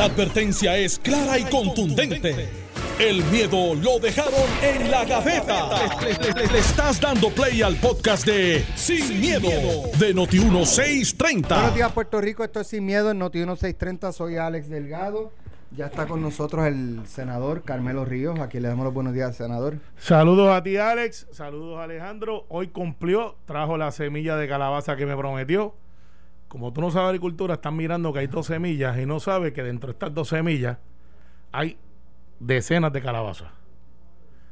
La advertencia es clara y contundente. El miedo lo dejaron en la gaveta. Le, le estás dando play al podcast de Sin, miedo, de Noti1630. Buenos días, Puerto Rico. Esto es Sin Miedo en Noti1630. Soy Alex Delgado. Ya está con nosotros el senador Carmelo Ríos. Aquí le damos los buenos días, senador. Saludos a ti, Alex. Saludos, Alejandro. Hoy cumplió, trajo la semilla de calabaza que me prometió. Como tú no sabes agricultura, están mirando que hay dos semillas y no sabes que dentro de estas dos semillas hay decenas de calabazas.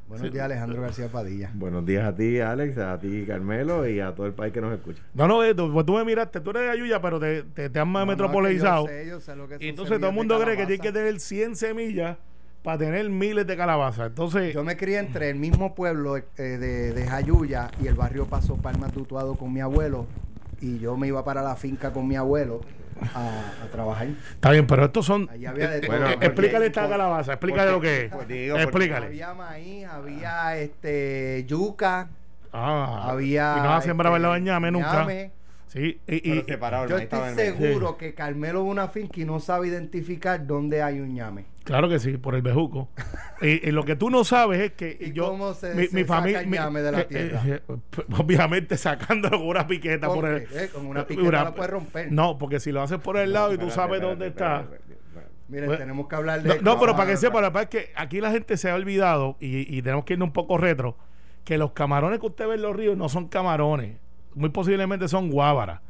Buenos días, Alejandro García Padilla. Buenos días a ti, Alex, a ti, Carmelo, y a todo el país que nos escucha. No, no, eh, tú, pues tú me miraste, tú eres de Ayuya, pero te, te, te han No, no, metropolizado. que yo sé, yo sé lo que y entonces todo el mundo de cree que tiene que tener 100 semillas para tener miles de calabazas. Entonces, Yo me crié entre el mismo pueblo eh, de, de Jayuya y el barrio Paso Palmas de Utuado con mi abuelo. Y yo me iba para la finca con mi abuelo a, a trabajar. está bien, pero estos son. Allí había de eh, todo. eh, explícale esta por- calabaza, explícale lo que es. pues digo, explícale. Había maíz, había este yuca, Ah, había. Y no la sembraba en la este, bañame nunca. ñame. Sí, y, Pero y- separado, el Yo estoy seguro que Carmelo y no sabe identificar dónde hay un ñame. claro que sí, por el bejuco. y, y lo que tú no sabes es que ¿Y yo. cómo se- mi, se mi saca familia. el mi- ñame de la eh, tierra? eh, eh, obviamente sacándolo con una piqueta ¿Con por el. Eh, con una piqueta una- la puedes romper. No, porque si lo haces por el lado y tú Espérate, sabes espérate, dónde espérate, está. espérate, espérate. Miren, Pues- tenemos que hablar de. No, no, pero para que sepa, la verdad es que aquí la gente se ha olvidado y, y tenemos que irnos un poco retro, que los camarones que usted ve en los ríos no son camarones, muy posiblemente son guábaras.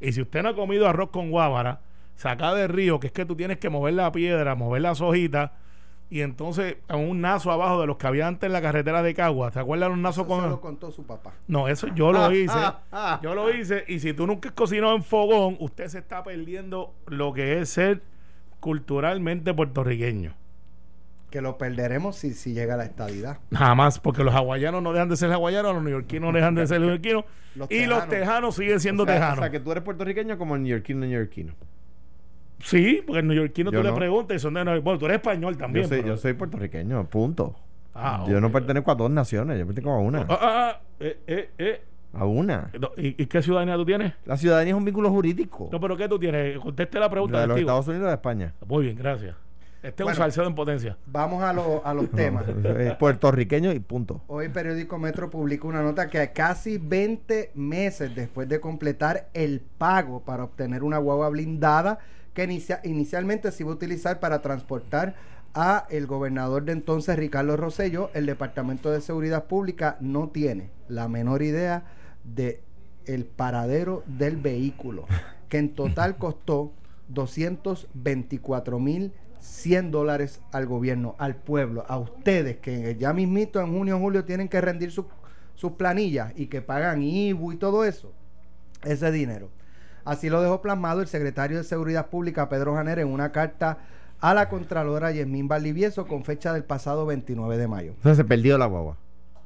Y si usted no ha comido arroz con guábara, saca del río, que es que tú tienes que mover la piedra, mover las hojitas, y entonces a un nazo abajo de los que había antes en la carretera de Cagua, ¿te acuerdas de un nazo Eso con... se lo contó su papá. No, eso yo lo hice. Yo lo hice. Y si tú nunca has cocinado en fogón, usted se está perdiendo lo que es ser culturalmente puertorriqueño. Que lo perderemos si, si llega la estadidad. Jamás, porque los hawaianos no dejan de ser hawaianos, los neoyorquinos no dejan de ser neoyorquinos. Los y los tejanos. siguen siendo o sea, tejanos. O sea, que tú eres puertorriqueño como el neoyorquino neoyorquino. Sí, porque el neoyorquino Yo tú le preguntas y son de Nueva- Bueno, tú eres español también. Yo soy, pero- yo soy puertorriqueño, punto. Ah, yo no pertenezco a dos naciones, yo pertenezco a una. Ah, ah, ah, eh, eh, eh. A una. ¿Y, y qué ciudadanía tú tienes? La ciudadanía es un vínculo jurídico. No, pero ¿qué tú tienes? Conteste la pregunta. La de los. Estados Unidos y de España. Muy bien, gracias. Este es Bueno. un salcedo en potencia. Vamos a, lo- a los temas. Es puertorriqueño y punto. Hoy periódico Metro publica una nota que a casi 20 meses después de completar el pago para obtener una guagua blindada que inicia- inicialmente se iba a utilizar para transportar a el gobernador de entonces Ricardo Rosselló, el Departamento de Seguridad Pública no tiene la menor idea de el paradero del vehículo, que en total costó 224 mil 100 dólares al gobierno, al pueblo, a ustedes que ya mismito en junio o julio tienen que rendir sus- planillas y que pagan IBU y todo eso, ese dinero. Así lo dejó plasmado el secretario de Seguridad Pública, Pedro Janer, en una carta a la Contralora Yasmín Valdivieso con fecha del pasado 29 de mayo. O sea, se perdió la guagua.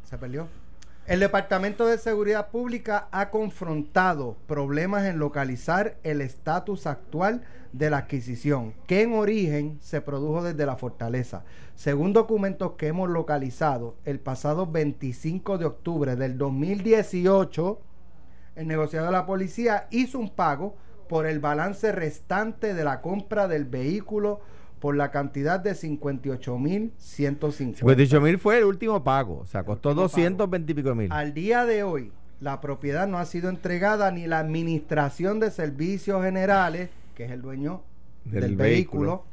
Se perdió. El Departamento de Seguridad Pública ha confrontado problemas en localizar el estatus actual de la adquisición, que en origen se produjo desde la fortaleza. Según documentos que hemos localizado, el pasado 25 de octubre del 2018, el negociado de la policía hizo un pago por el balance restante de la compra del vehículo por la cantidad de 58.150. 58 mil fue el último pago. O sea, costó último 220 y pico mil. Al día de hoy, la propiedad no ha sido entregada ni la Administración de Servicios Generales, que es el dueño del, Del vehículo, vehículo.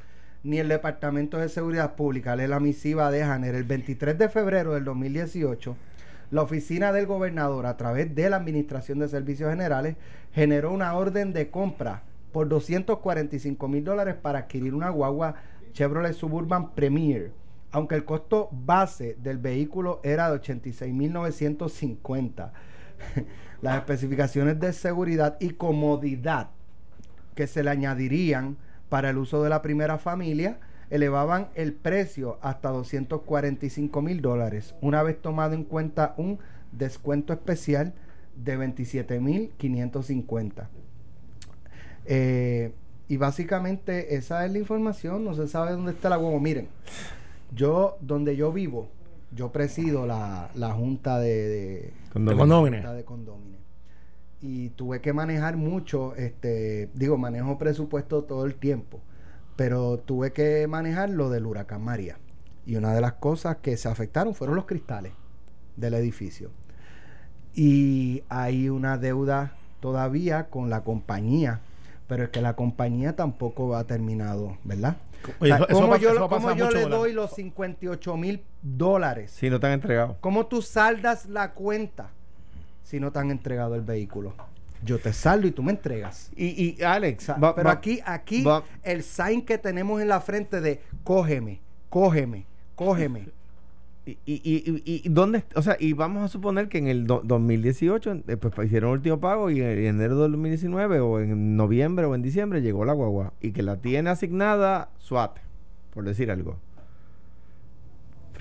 ni el Departamento de Seguridad Pública. Lee la misiva de Janer. El 23 de febrero del 2018, la oficina del gobernador, a través de la Administración de Servicios Generales, generó una orden de compra por 245 mil dólares para adquirir una guagua Chevrolet Suburban Premier, aunque el costo base del vehículo era de 86.950. Las especificaciones de seguridad y comodidad que se le añadirían para el uso de la primera familia elevaban el precio hasta 245 mil dólares, una vez tomado en cuenta un descuento especial de 27 mil 550. Eh, y básicamente esa es la información, no se sabe dónde está la huevo. Miren, yo, donde yo vivo, yo presido la, la junta de, de, de condóminos. Y tuve que manejar mucho, este, digo, manejo presupuesto todo el tiempo. pero tuve que manejar lo del huracán María. Y una de las cosas que se afectaron fueron los cristales del edificio. Y hay una deuda todavía con la compañía, pero es que la compañía tampoco ha terminado, ¿verdad? Oye, O sea, eso- eso ¿Cómo pasa- yo, eso cómo yo le con la- doy los 58 mil dólares? Si no te han entregado. ¿Cómo tú saldas la cuenta si no te han entregado el vehículo? Yo te saldo y tú me entregas. Y, y Alex, va- pero va- aquí, aquí, va- el sign que tenemos en la frente de cógeme, cógeme, cógeme. Y, y, y, y- dónde, o sea, y vamos a suponer que en el do- 2018 eh, pues, hicieron el último pago y en enero del 2019 o en noviembre o en diciembre llegó la guagua y que la tiene asignada SWAT, por decir algo.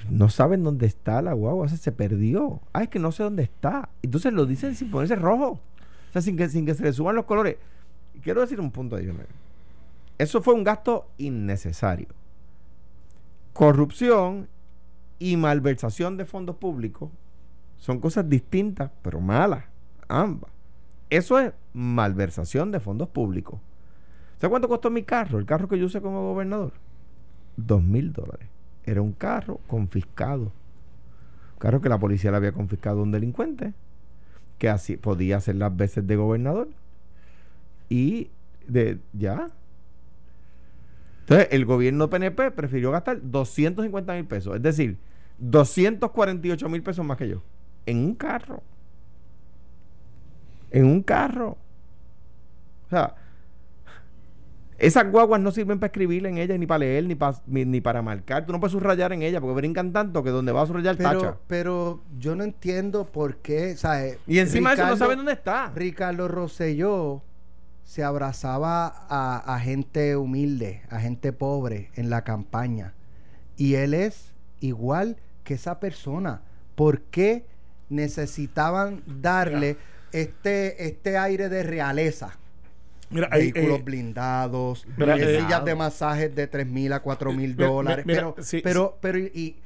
No saben dónde está la guagua, o sea, se perdió. Ah, es que no sé dónde está. Entonces lo dicen sin ponerse rojo. O sea, sin que, sin que se le suban los colores. Quiero decir un punto adicional. Eso fue un gasto innecesario. Corrupción y malversación de fondos públicos son cosas distintas, pero malas, ambas. Eso es malversación de fondos públicos. ¿Sabes cuánto costó mi carro? El carro que yo usé como gobernador. Dos mil dólares. Era un carro confiscado. Un carro que la policía le había confiscado a un delincuente. Que así podía hacer las veces de gobernador. Y de ya. Entonces, el gobierno PNP prefirió gastar 250 mil pesos. Es decir, 248 mil pesos más que yo. En un carro. En un carro. O sea, esas guaguas no sirven para escribir en ellas, ni para leer, ni, para, ni, ni para marcar. Tú no puedes subrayar en ellas porque brincan tanto que donde vas a subrayar tacha. Pero, pero yo no entiendo por qué, ¿sabes? Y encima de eso no Ricardo- saben dónde está. Ricardo Rosselló se abrazaba a, a gente humilde, a gente pobre en la campaña. Y él es igual que esa persona. ¿Por qué necesitaban darle este, este aire de realeza? Mira, Vehículos eh, blindados, mira, eh, eh, de masajes de 3 mil a 4 mil dólares. mira, pero, sí, pero, pero, y, y,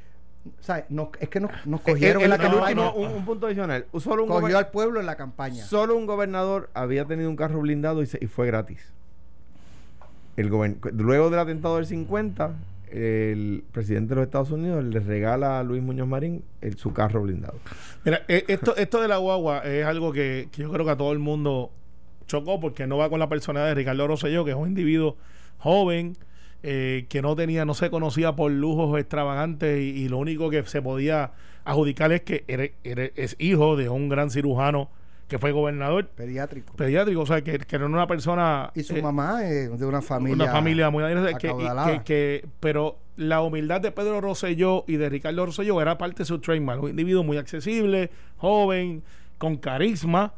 ¿sabes? No, es que nos, nos cogieron en la campaña. último, un, un punto adicional. Solo un, Cogió al pueblo en la campaña. solo un gobernador había tenido un carro blindado y, se- y fue gratis. El luego del atentado del 50, el presidente de los Estados Unidos le regala a Luis Muñoz Marín su carro blindado. Mira, eh, esto, esto de la guagua es algo que, yo creo que a todo el mundo chocó porque no va con la personalidad de Ricardo Rosselló, que es un individuo joven, eh, que no tenía, no se conocía por lujos extravagantes y, lo único que se podía adjudicar es que es hijo de un gran cirujano que fue gobernador Pediátrico. pediátrico, o sea, que, que era una persona... Y su eh, mamá es de una familia. una familia muy que- que- pero la humildad de Pedro Rosselló y de Ricardo Rosselló era parte de su trademark un individuo muy accesible joven con carisma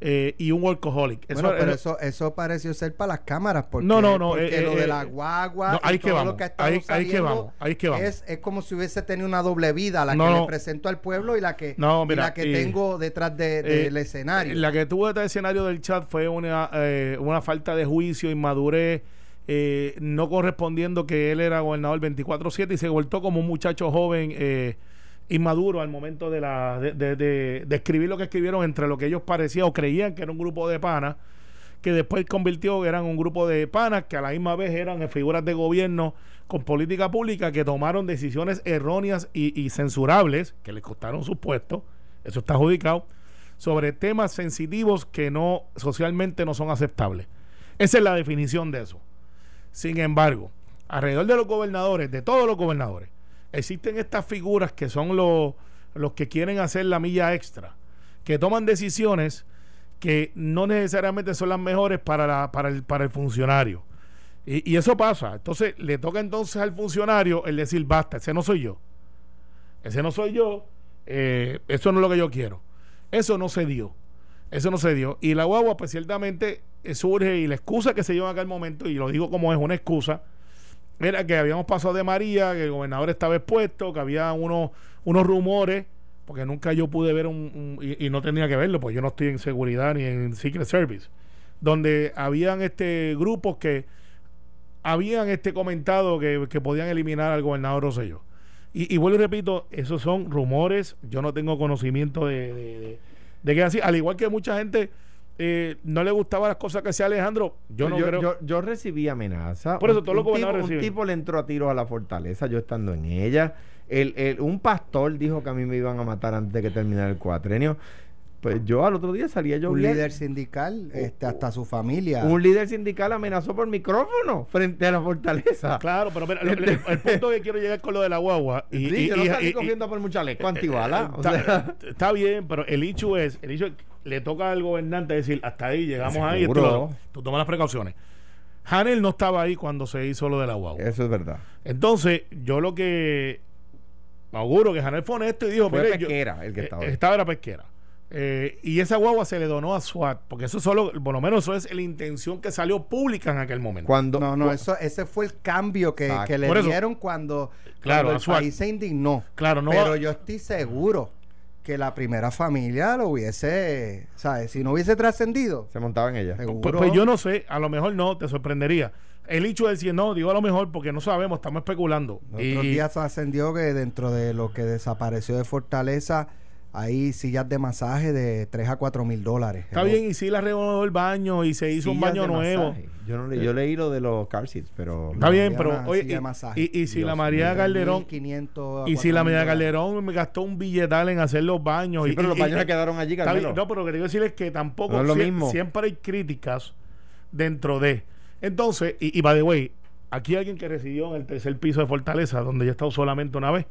eh, y un workaholic Eso Bueno, pero eso, eso pareció ser para las cámaras. Porque, No, no, no, Porque eh, lo eh, de la eh, guagua. no, ahí que vamos, lo que ahí- ahí que saliendo vamos, ahí que vamos. Es, es como si hubiese tenido una doble vida, la No, que le presento al pueblo y la que, No, y mira, la que tengo detrás de- eh, del escenario. La que tuvo este escenario del chat fue una, eh, una falta de juicio, inmadurez, eh, no correspondiendo que él era gobernador 24-7 y se voltó como un muchacho joven eh, inmaduro al momento de, la, de escribir lo que escribieron entre lo que ellos parecían o creían que era un grupo de panas, que después convirtió que eran un grupo de panas que a la misma vez eran figuras de gobierno con política pública que tomaron decisiones erróneas y, y censurables que les costaron sus puestos, eso está adjudicado, sobre temas sensitivos que no socialmente no son aceptables. Esa es la definición de eso. Sin embargo, alrededor de los gobernadores, de todos los gobernadores, existen estas figuras que son los, los que quieren hacer la milla extra, que toman decisiones que no necesariamente son las mejores para, la- para, el, para el funcionario. Y, y eso pasa. Entonces le toca entonces al funcionario el decir, basta, ese no soy yo. Ese no soy yo. eh, eso no es lo que yo quiero. Eso no se dio. Eso no se dio. Y la guagua, pues ciertamente eh, surge y la excusa que se dio en aquel momento, y lo digo como es una excusa, era que habíamos pasado de María, que el gobernador estaba expuesto, que había unos, unos rumores, porque nunca yo pude ver un, y, no tenía que verlo, pues yo no estoy en seguridad ni en Secret Service, donde habían este grupos que habían este comentado que, que podían eliminar al gobernador Rosselló. Y, y vuelvo y repito, esos son rumores, yo no tengo conocimiento de, de, de- de que así, al igual que mucha gente eh, no le gustaban las cosas que hacía Alejandro, yo no yo, creo. yo, yo recibí amenaza. Por eso todos los un tipo, gobernadores un tipo le entró a tiros a la fortaleza, yo estando en ella. El, el- un pastor dijo que a mí me iban a matar antes de que terminara el cuatrenio. Pues yo al otro día salía yo Un líder sindical, este, hasta su familia. Un líder sindical amenazó por micrófono frente a la fortaleza. Claro, pero mira, el, el- el punto que quiero llegar con lo de la guagua. Y, Sí, y- yo no y- salí y- cogiendo por mucha chaleco antibala. o está, sea, está bien, pero el hecho es, el hecho es le toca al gobernante decir, hasta ahí llegamos ahí, Seguro. lo- tú tomas las precauciones. Hanel no estaba ahí cuando se hizo lo de la guagua. eso es verdad. Entonces, yo lo que auguro que Hanel fue honesto y dijo, Fue mire, yo- pesquera el que estaba eh, ahí. estaba era pesquera. Eh, y esa guagua se le donó a SWAT, porque eso solo, por lo menos eso es la intención que salió pública en aquel momento. Cuando, No, no, eso, ese fue el cambio que, le dieron cuando, Claro, cuando el SWAT. país se indignó. Claro, no Pero va- yo estoy seguro que la primera familia lo hubiese, ¿sabes? Si no hubiese trascendido, se montaba en ella. Pues, pues yo no sé, a lo mejor no, te sorprendería. El hecho de decir no, digo a lo mejor porque no sabemos, estamos especulando. Los Y- otros días trascendió que dentro de lo que desapareció de Fortaleza hay sillas de masaje de 3 a 4 mil dólares. está bien, y si la renovó el baño y se hizo un baño nuevo. masaje. Yo, no le- yo leí lo de los car seats, pero... Está bien, pero oye, y- masaje. y, y si Dios la María. Calderón 1.500 a y si la 4.000 María. Calderón me gastó un billetal en hacer los baños Sí, y, pero los baños y- se quedaron allí, Está bien, No, pero lo que quiero decir es que tampoco No es lo sie- mismo. siempre hay críticas dentro de. Entonces, y, y by the way, aquí hay alguien que residió en el tercer piso de Fortaleza, donde yo he estado solamente una vez.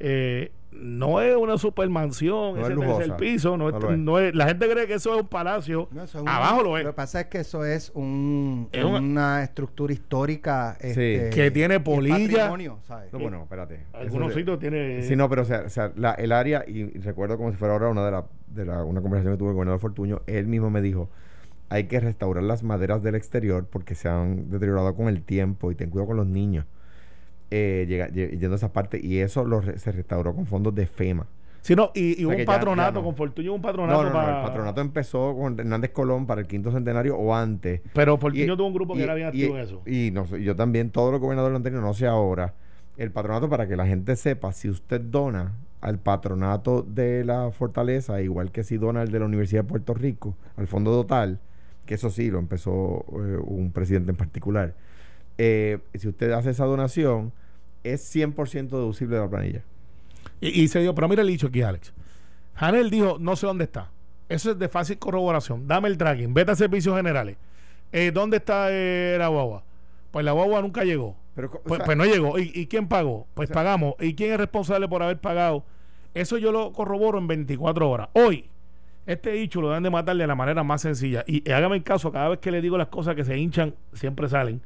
Eh, no es una supermansión, No es tercer piso, no es, No es. no es- la gente cree que eso es un palacio. No, eso es un- Abajo lo es. Lo que pasa es que eso es un, Es una- una estructura histórica este, Que tiene polilla. ¿sabes? No, bueno, espérate. Algunos Eso sitios tiene. Sí, no, pero o sea, o sea, la- el área, y recuerdo como si fuera ahora una de la, de la una conversación que tuve con el gobernador Fortuño, él mismo me dijo, hay que restaurar las maderas del exterior porque se han deteriorado con el tiempo y ten cuidado con los niños. Eh, llega, lle- yendo a esa parte y eso lo re- se restauró con fondos de FEMA. Sí, no, y, y O sea un ya- patronato, ya no. con Fortuño un patronato no, no, para. el patronato empezó con Hernández Colón para el quinto centenario o antes. Pero Fortuño Y- tuvo un grupo que y- era bien y- activo en eso. Y yo también, todos los gobernadores tenido, no sé ahora. El patronato, para que la gente sepa, si usted dona al patronato de la fortaleza, igual que si dona al de la Universidad de Puerto Rico, al fondo total, que eso sí lo empezó eh, un presidente en particular, eh, si usted hace esa donación, es 100% deducible de la planilla. Y, y se dio, pero mira el dicho aquí, Alex. Hanel dijo, no sé dónde está. Eso es de fácil corroboración. Dame el tracking, vete a servicios generales. Eh, ¿Dónde está eh, la guagua? Pues la guagua nunca llegó. Pero, o Pues, sea, pues no llegó. ¿Y, y quién pagó? Pues O sea- pagamos. ¿Y quién es responsable por haber pagado? Eso yo lo corroboro en 24 horas. Hoy, este dicho lo dan de matar de la manera más sencilla. Y, hágame el caso, cada vez que le digo las cosas que se hinchan, siempre salen.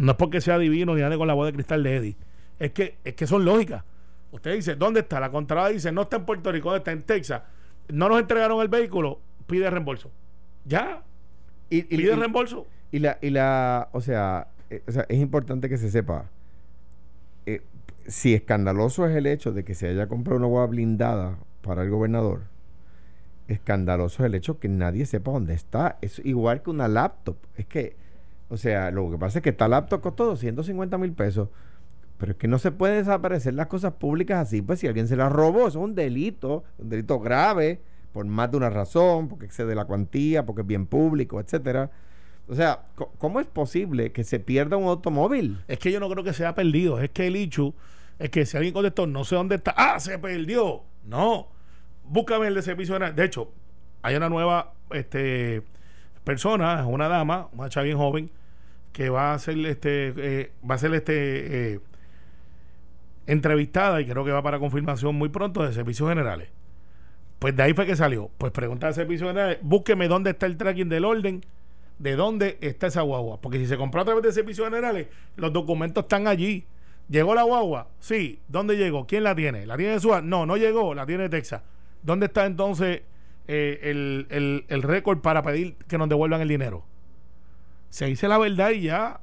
No es porque sea divino ni nada con la voz de cristal de Eddie. Es que, es que son lógicas. Usted dice, ¿dónde está? La contrada dice, no está en Puerto Rico, está en Texas. No nos entregaron el vehículo, pide reembolso. Ya, y, pide y- reembolso. Y la, y la, o sea, eh, o sea, es importante que se sepa. eh, si escandaloso es el hecho de que se haya comprado una hueá blindada para el gobernador, escandaloso es el hecho que nadie sepa dónde está. Es igual que una laptop. Es que, o sea, lo que pasa es que esta laptop costó 250 mil pesos. Pero es que no se puede desaparecer las cosas públicas así. Pues si alguien se las robó, eso es un delito, un delito grave, por más de una razón, porque excede la cuantía, porque es bien público, etcétera. O sea, ¿cómo es posible que se pierda un automóvil? Es que yo no creo que se haya perdido. Es que el hecho es que si alguien contestó, no sé dónde está. ¡Ah, se perdió! No. Búscame el de servicio. de- De hecho, hay una nueva este, persona, una dama, una chava bien joven, que va a ser este, eh, va a ser este eh, entrevistada y creo que va para confirmación muy pronto de servicios generales. Pues de ahí fue que salió. Pues pregunta de servicios generales, búsqueme dónde está el tracking del orden, de dónde está esa guagua. Porque si se compró a través de servicios generales, los documentos están allí. ¿Llegó la guagua? Sí. ¿Dónde llegó? ¿Quién la tiene? ¿La tiene de SUA? No, no llegó, la tiene de Texas. ¿Dónde está entonces eh, el, el- el récord para pedir que nos devuelvan el dinero? Se dice la verdad y ya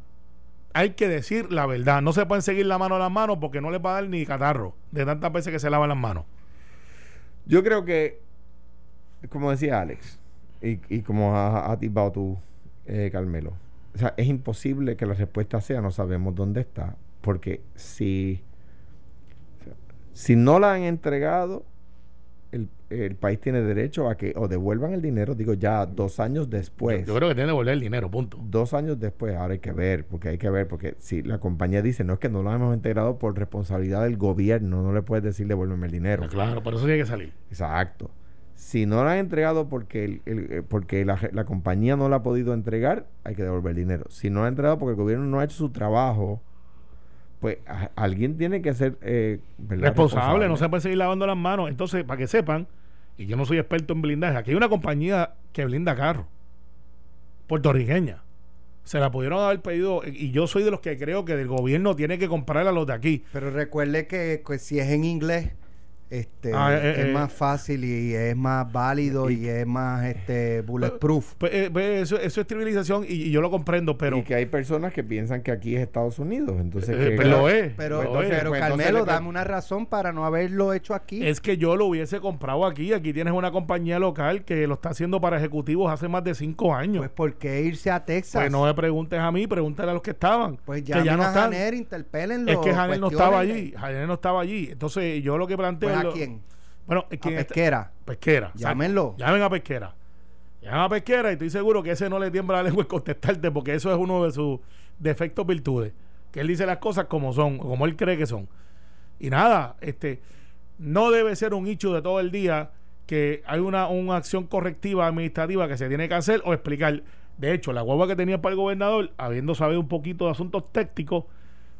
hay que decir la verdad. No se pueden seguir la mano a las manos porque no les va a dar ni catarro de tantas veces que se lavan las manos. Yo creo que, como decía Alex, y, y como ha, ha tipado tú, eh, Carmelo, es imposible que la respuesta sea no sabemos dónde está, porque si, si no la han entregado, el, país tiene derecho a que o devuelvan el dinero, digo ya dos años después. Yo, yo creo que tiene que devolver el dinero, punto. Dos años después, ahora hay que ver, porque hay que ver, porque si la compañía dice, no es que no lo hemos integrado por responsabilidad del gobierno, no le puedes decir devuélveme el dinero. Claro, por eso tiene que salir. Exacto. Si no lo han entregado porque, el- el- eh, porque la, la compañía no lo ha podido entregar, hay que devolver el dinero. Si no lo ha entregado porque el gobierno no ha hecho su trabajo, pues a- alguien tiene que ser eh, responsable, no se puede seguir lavando las manos. Entonces, para que sepan, y yo no soy experto en blindaje, aquí hay una compañía que blinda carros, puertorriqueña. Se la pudieron haber pedido, y yo soy de los que creo que el gobierno tiene que comprar a los de aquí. Pero recuerde que si es en inglés, este, Ah, eh, es eh, más fácil y es más válido y, es más este bulletproof. Pues, eh, pues, eso, eso es civilización y, y yo lo comprendo, pero y que hay personas que piensan que aquí es Estados Unidos. Entonces, Eh, que- pero lo es. Pero, lo es. pero Pues entonces Carmelo, dame una razón para no haberlo hecho aquí. Es que yo lo hubiese comprado aquí. Aquí tienes una compañía local que lo está haciendo para ejecutivos hace más de cinco años. Pues, ¿por qué irse a Texas? Pues no me preguntes a mí, pregúntale a los que estaban. Pues que llamen ya no a están. Janer, interpélenlo. Es que Janel no estaba allí. Janel no estaba allí. Entonces, yo lo que planteo. ¿A lo- quién? Bueno, A Pesquera. Pesquera. Llámenlo. Llamen a Pesquera. Llamen a Pesquera y estoy seguro que ese no le tiembla la lengua en contestarte porque eso es uno de sus defectos virtudes. Que él dice las cosas como son, como él cree que son. Y nada, este no debe ser un hecho de todo el día que hay una, una acción correctiva administrativa que se tiene que hacer o explicar. De hecho, la guagua que tenía para el gobernador, habiendo sabido un poquito de asuntos técnicos,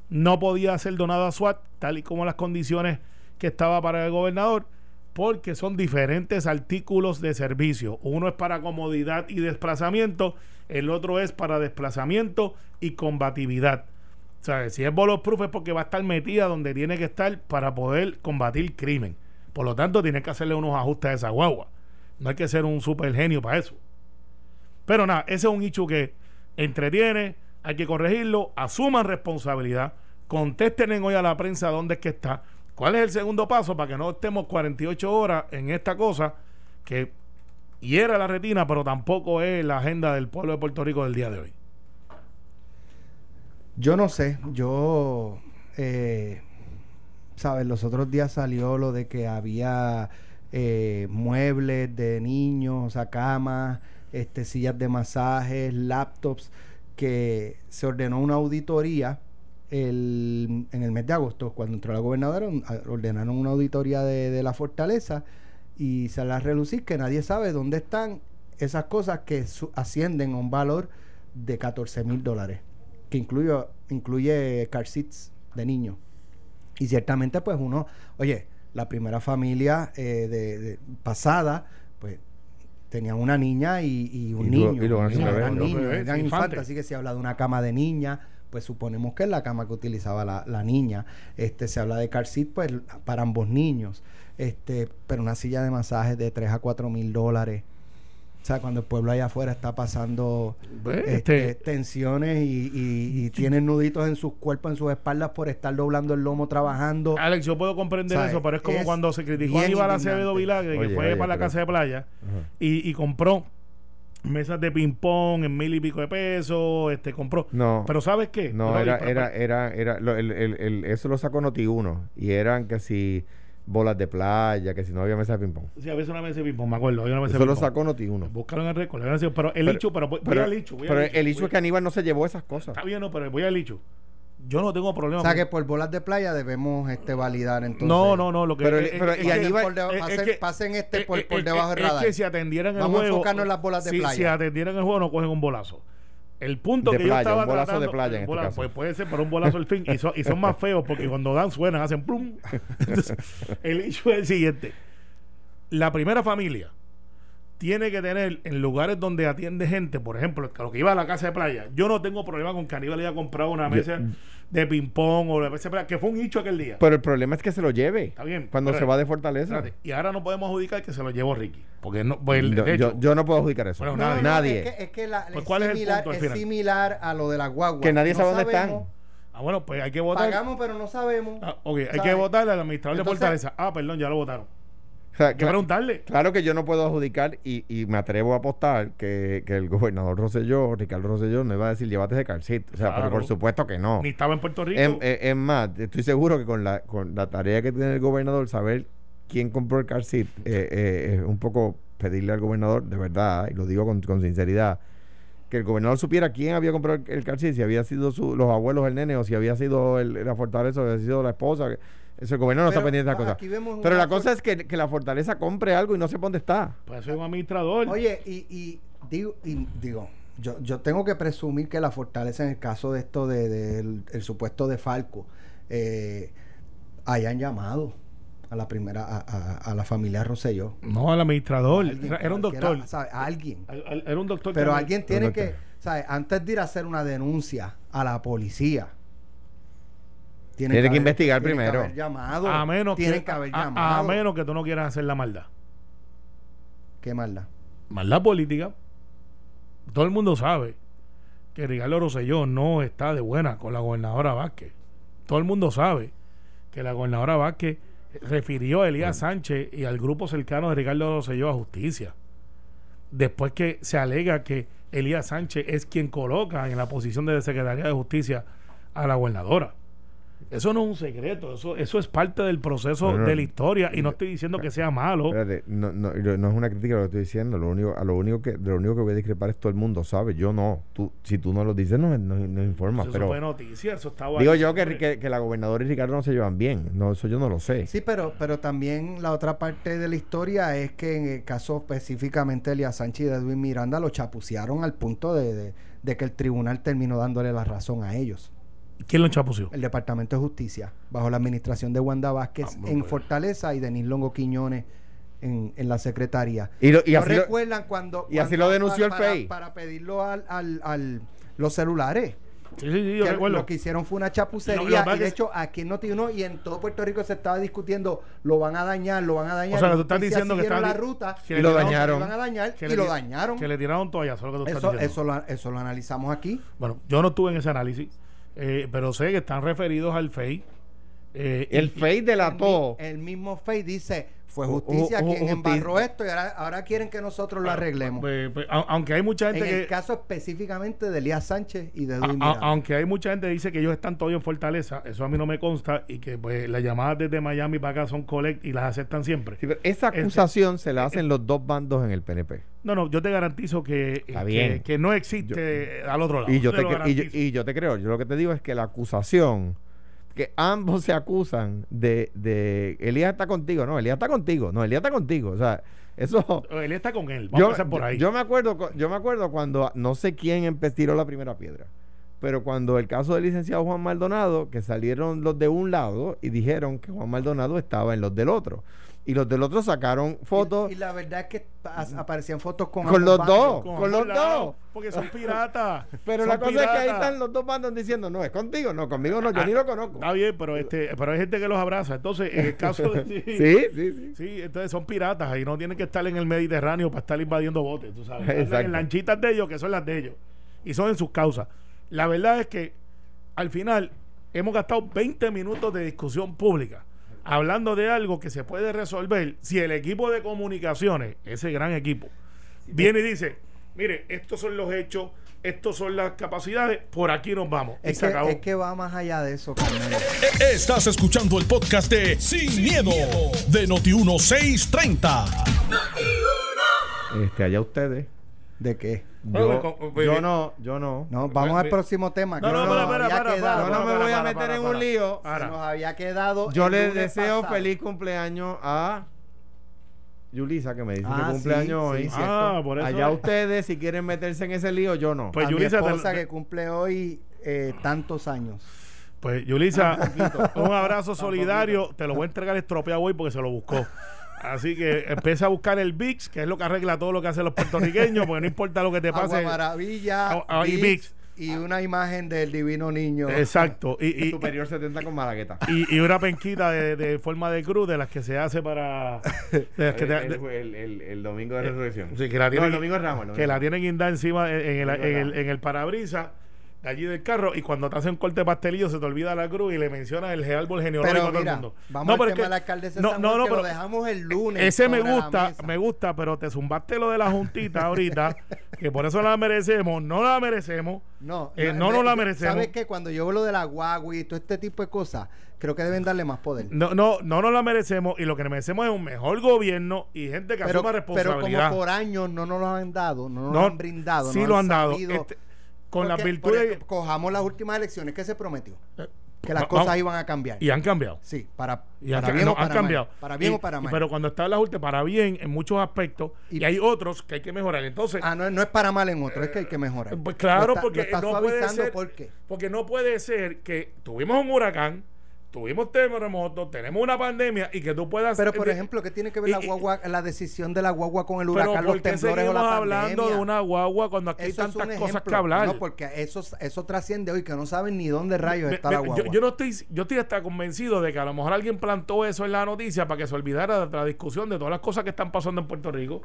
no podía ser donada a SWAT, tal y como las condiciones que estaba para el gobernador, porque son diferentes artículos de servicio. Uno es para comodidad y desplazamiento, el otro es para desplazamiento y combatividad. O sea, si es bulletproof es porque va a estar metida donde tiene que estar para poder combatir crimen. Por lo tanto, tiene que hacerle unos ajustes a esa guagua. No hay que ser un super genio para eso. Pero nada, ese es un hecho que entretiene, hay que corregirlo, asuman responsabilidad, contesten en hoy a la prensa dónde es que está. ¿Cuál es el segundo paso para que no estemos 48 horas en esta cosa que hiera la retina, pero tampoco es la agenda del pueblo de Puerto Rico del día de hoy? Yo no sé, yo, eh, sabes, los otros días salió lo de que había eh, muebles de niños, o sea, camas, este, sillas de masajes, laptops, que se ordenó una auditoría el- en el mes de agosto, cuando entró la gobernadora, ordenaron una auditoría de, de la fortaleza y se la relucir que nadie sabe dónde están esas cosas que su- ascienden a un valor de 14 mil dólares que incluye, incluye car seats de niños. Y ciertamente, pues uno, oye, la primera familia eh, de, de- pasada, pues tenían una niña y, y un Y niño. y luego nació un eran niños, eran infantes, así que se habla de una cama de niña, pues suponemos que es la cama que utilizaba la, la niña. Este se habla de car seat, pues para ambos niños. Este, pero una silla de masaje de 3 a 4 mil dólares. O sea, cuando el pueblo allá afuera está pasando este, este- tensiones y, y- y tienen nuditos en sus cuerpos, en sus espaldas por estar doblando el lomo trabajando. Alex, yo puedo comprender ¿Sabes? eso, pero es como Es cuando se criticó a Aníbal. Acevedo Vilagre, que Oye, fue oye, para la pero- casa de playa y, y compró mesas de ping-pong en mil y pico de pesos, este compró. No. Pero ¿sabes qué? No, era, era, era, era, lo- el, el- el- eso lo sacó Noti1 y eran que si bolas de playa, que si no había mesa de ping-pong. Sí, a veces una mesa de ping-pong, me acuerdo. había una mesa Eso de lo sacó Noti1. Búscalo en el récord. Pero el Pero- hecho, pero voy Pero, al hecho. voy pero al el hecho es que Aníbal no se llevó esas cosas. Está bien, no, pero voy al hecho. Yo no tengo problema O sea con- que por bolas de playa debemos este validar entonces. No, no, no. Lo que Pero- es- pero- es- y es- Aníbal- por es- es pasen, que- pasen este por, eh, por debajo del es radar. que si atendieran el Vamos a juego. enfocarnos en las bolas de si, playa. Si atendieran el juego, no cogen un bolazo. El punto De que playa, yo estaba un bolazo tratando- de playa en este bola- caso. Pues puede ser, pero un bolazo al fin. Y son, y son más feos porque cuando dan suenan, hacen plum. Entonces, el hecho es el siguiente. La primera familia tiene que tener en lugares donde atiende gente, por ejemplo, lo que iba a la casa de playa. Yo no tengo problema con que Aníbal haya comprado una mesa de ping-pong o de mesa de playa, que fue un hecho aquel día. Pero el problema es que se lo lleve. Está bien. Cuando pero- se va de Fortaleza. Espérate, Y ahora no podemos adjudicar que se lo llevó Ricky. Porque no, pues, el- Yo, de hecho, yo- yo no puedo adjudicar eso. Bueno, No, no, nadie. es que, es que la- Pues, es, ¿cuál es el similar, punto al es final? similar a lo de la guagua. Que nadie No sabe dónde sabemos, están. ah, bueno, pues hay que votar. Pagamos, pero no sabemos. Ah, ok, hay que votarle al administrador Entonces- de Fortaleza. Ah, perdón, ya lo votaron. O sea, que preguntarle. Claro que yo no puedo adjudicar y, y me atrevo a apostar que, que el gobernador Rosselló, Ricardo Rosselló, no iba a decir llévate de calcito. O sea, Claro. pero por supuesto que no. Ni estaba en Puerto Rico. Es, es- es más, estoy seguro que con la, con la tarea que tiene el gobernador, saber quién compró el seat, eh, eh, es un poco pedirle al gobernador, de verdad, y lo digo con, con sinceridad, que el gobernador supiera quién había comprado el, el seat, si había sido su- los abuelos del nene o si había sido el- la fortaleza o había sido la esposa. El gobernador no está pendiente de ah, esas aquí cosas. Pero una la cosa es que, que la fortaleza compre algo y no sepa dónde está. Pues soy un administrador. Oye, y, y digo, y digo yo, yo tengo que presumir que la fortaleza en el caso de esto de- del el supuesto de Falco eh, hayan llamado a la primera a, a- a la familia Rosselló. no al administrador. Alguien, Era, era un doctor. ¿sabe? A alguien. Al- al- Era un doctor. Pero alguien tiene que, ¿sabe? Antes de ir a hacer una denuncia a la policía, tienen Tiene que haber- investigar tienen primero. haber llamado. A menos tienen que, que haber a- llamado. a, menos que tú no quieras hacer la maldad. Qué maldad. Maldad política. Todo el mundo sabe que Ricardo Rosselló no está de buena con la gobernadora Vázquez. Todo el mundo sabe que la gobernadora Vázquez refirió a Elías Sánchez y al grupo cercano de Ricardo Rosselló a justicia. Después que se alega que Elías Sánchez es quien coloca en la posición de Secretaría de Justicia a la gobernadora. Eso no es un secreto, eso, eso es parte del proceso No, no. de la historia y no estoy diciendo que sea malo. Espérate, no, no, no es una crítica lo que estoy diciendo. Lo único, a lo único que, de lo único que voy a discrepar es todo el mundo sabe. Yo no. Tú, si tú no lo dices, no, no, no informas. Eso pero fue noticia, eso estaba digo ahí yo que, siempre. que, que la gobernadora y Ricardo no se llevan bien. No, eso yo no lo sé. Sí, pero, pero también la otra parte de la historia es que en el caso específicamente de Elías Sánchez y de Edwin Miranda lo chapucearon al punto de, de- de que el tribunal terminó dándole la razón a ellos. ¿Quién lo chapució? El Departamento de Justicia, bajo la administración de Wanda Vázquez Ah, en pues. Fortaleza y Denis Longo Quiñones en, en la secretaría. Y, lo- y ¿No así lo- recuerdan cuando, y así cuando- lo denunció el para, para- FEI? para pedirlo al, al, al- los celulares? Sí, sí, sí, yo que recuerdo. lo que hicieron fue una Lo- lo chapucería y de hecho aquí en Noti1 y en todo Puerto Rico se estaba discutiendo lo van a dañar, lo van a dañar. O sea, que tú estás diciendo que está la ruta que Y lo dañaron. lo iban a dañar que y le lo dañaron. Que le tiraron toallas, eso es lo que tú Eso, diciendo. eso, lo, eso lo analizamos aquí. Bueno, yo no estuve en ese análisis, eh, pero sé que están referidos al FEI. eh, el y- FEI El, delató. mi- el mismo FEI dice, fue Ju- justicia ju- quien embarró esto y ahora, ahora quieren que nosotros lo arreglemos. pues, pues, aunque hay mucha en gente el que. caso específicamente de Elías Sánchez y de a- aunque hay mucha gente que dice que ellos están todavía en Fortaleza, eso a mí no me consta y que pues las llamadas desde Miami para acá son collect y las aceptan siempre. Sí, pero esa Este- acusación se la hacen los dos bandos en el PNP. No, no, yo te garantizo que, Está que, bien. que no existe al otro lado. Y yo, te, cre- y, yo, y yo te creo. Yo lo que te digo es que la acusación, que ambos se acusan de, de Elías está contigo. No, Elías está contigo. No, Elías está contigo. O sea, eso... Él está con él. Vamos Yo, a empezar por ahí. yo me acuerdo, cu- yo me acuerdo cuando no sé quién tiró la primera piedra, pero cuando el caso del licenciado Juan Maldonado, que salieron los de un lado y dijeron que Juan Maldonado estaba en los del otro. Y los del otro sacaron fotos Y, y la verdad es que pa- aparecían fotos con, Con los bandos. dos. Con con los dos. Porque son piratas. Pero Son la cosa es que ahí están los dos bandos diciendo, no, es contigo, no, conmigo no, yo Ah, ni lo conozco. Está bien, pero este, pero hay gente que los abraza. Entonces, en el caso de sí, Sí, sí, sí. sí, entonces son piratas y no tienen que estar en el Mediterráneo para estar invadiendo botes, tú sabes. Exacto. En lanchitas de ellos, que son las de ellos. Y son en sus causas. La verdad es que al final hemos gastado 20 minutos de discusión pública hablando de algo que se puede resolver si el equipo de comunicaciones, ese gran equipo, viene y dice, mire, estos son los hechos, estos son las capacidades, por aquí nos vamos. y Es se que, acabó. es que va más allá de eso, Carmelo. E- Estás escuchando el podcast de Sin, miedo, de Noti1630. Este, allá ustedes. ¿De qué? Yo, con- con- yo no, yo no. No, vamos Ve- al próximo tema. No, que no, para, para, para, quedado- Yo no me para, voy a meter para, en un lío. Ahora. Se nos había quedado. Yo le deseo pasado. feliz cumpleaños a Yulisa, que me dice Ah, que cumpleaños sí, hoy. sí. Ah, por eso Allá es. ustedes, si quieren meterse en ese lío, yo no. Pues a mi Yulisa, te- esposa te- que cumple hoy eh, tantos años. Pues Yulisa, un abrazo solidario. Te lo voy a entregar estropeado hoy porque se lo buscó. Así que empieza a buscar el VIX, que es lo que arregla todo lo que hacen los puertorriqueños, porque no importa lo que te Agua pase. Maravilla, Ah, ah, y Vicks. y una imagen del divino niño. Exacto. Y, y, Superior 70 con Malagueta. y, y una penquita de, de forma de cruz de las que se hace para. de las que te- el, de- el- el- el domingo de resurrección. sí, que la No, tienen, el domingo de Ramos. el que la tienen guindada encima en, en el, en, el, en el parabrisas. De allí del carro y cuando te hacen un corte de pastelillo se te olvida la cruz y le mencionas el árbol genealógico Pero a todo mira, el mundo. vamos No, al pero tema que- de la alcaldesa de no, San no, no, que pero lo dejamos el lunes. ese me gusta, me gusta, pero te zumbaste lo de la juntita ahorita, que por eso la merecemos, no la merecemos. No, Eh, no nos la merecemos. ¿Sabes qué? Cuando yo veo lo de la guagua y todo este tipo de cosas, creo que deben darle más poder. No, no, no nos la merecemos y lo que merecemos es un mejor gobierno y gente que Pero, asuma pero como responsabilidad. por años no nos lo han dado, no nos No, lo han brindado. sí no lo han dado. Este, con las virtudes cojamos las últimas elecciones, ¿qué se prometió? Que las cosas iban a cambiar. y han cambiado. sí, para, Y han, para ca- bien no, o para han cambiado. mal. Para bien Y- o para y- mal. Pero cuando está la última, para bien en muchos aspectos. Y, Y- hay otros que hay que mejorar. Entonces, Ah, no, no es para mal en otro, es que hay que mejorar. pues claro, está- porque no puede ser. ¿por qué? Porque no puede ser que tuvimos un huracán, tuvimos terremotos, tenemos una pandemia y que tú puedas. Pero, por de- ejemplo, ¿qué tiene que ver y- la guagua, la decisión de la guagua con el huracán, ¿por los temblores o la hablando pandemia? de una guagua cuando aquí Eso hay tantas cosas que hablar? No, porque eso, eso trasciende hoy, que no saben ni dónde rayos Me- está me- la guagua. yo, yo no estoy, yo estoy hasta convencido de que a lo mejor alguien plantó eso en la noticia para que se olvidara de la discusión de todas las cosas que están pasando en Puerto Rico.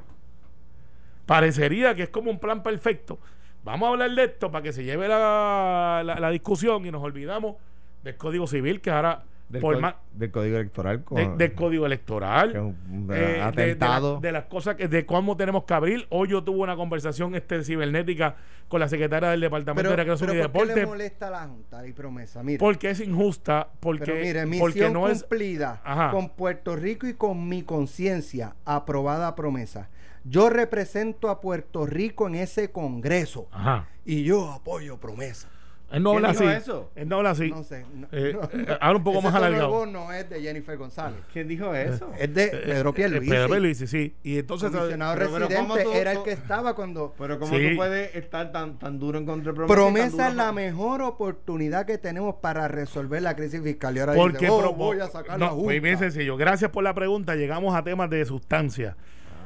Parecería que es como un plan perfecto. Vamos a hablar de esto para que se lleve la, la- la discusión y nos olvidamos del Código Civil, que ahora Del, por co- más- del código electoral. Con, de- del Código Electoral. que es un- eh, de- de, la- atentado. de las cosas que de cómo tenemos que abrir. Hoy yo tuve una conversación este cibernética con la secretaria del Departamento pero, de Recreación pero y ¿por qué le Deporte molesta a la Junta y promesa? Mira, porque es injusta, porque, pero mire, porque misión no es cumplida Ajá. con Puerto Rico y con mi conciencia, aprobada promesa. Yo represento a Puerto Rico en ese congreso Ajá. y yo apoyo promesa. Él no ¿Quién habla así. eso? Él no habla así. No sé. no- Eh, no, eh, habla un poco Ese más alargado. voz no es de Jennifer González. ¿Quién dijo eso? Es de Eh, Pedro eh, Pierluisi. Pedro Pierluisi, sí. Y entonces comisionado Pero- pero ¿cómo residente tú- era el que estaba cuando Pero ¿cómo Sí. tú puedes estar tan, tan duro en contra de promesa? promesa es la con- mejor oportunidad que tenemos para resolver la crisis fiscal y ahora porque dice, oh, voy a sacar no, la junta. pues bien sencillo. Gracias por la pregunta. Llegamos a temas de sustancia.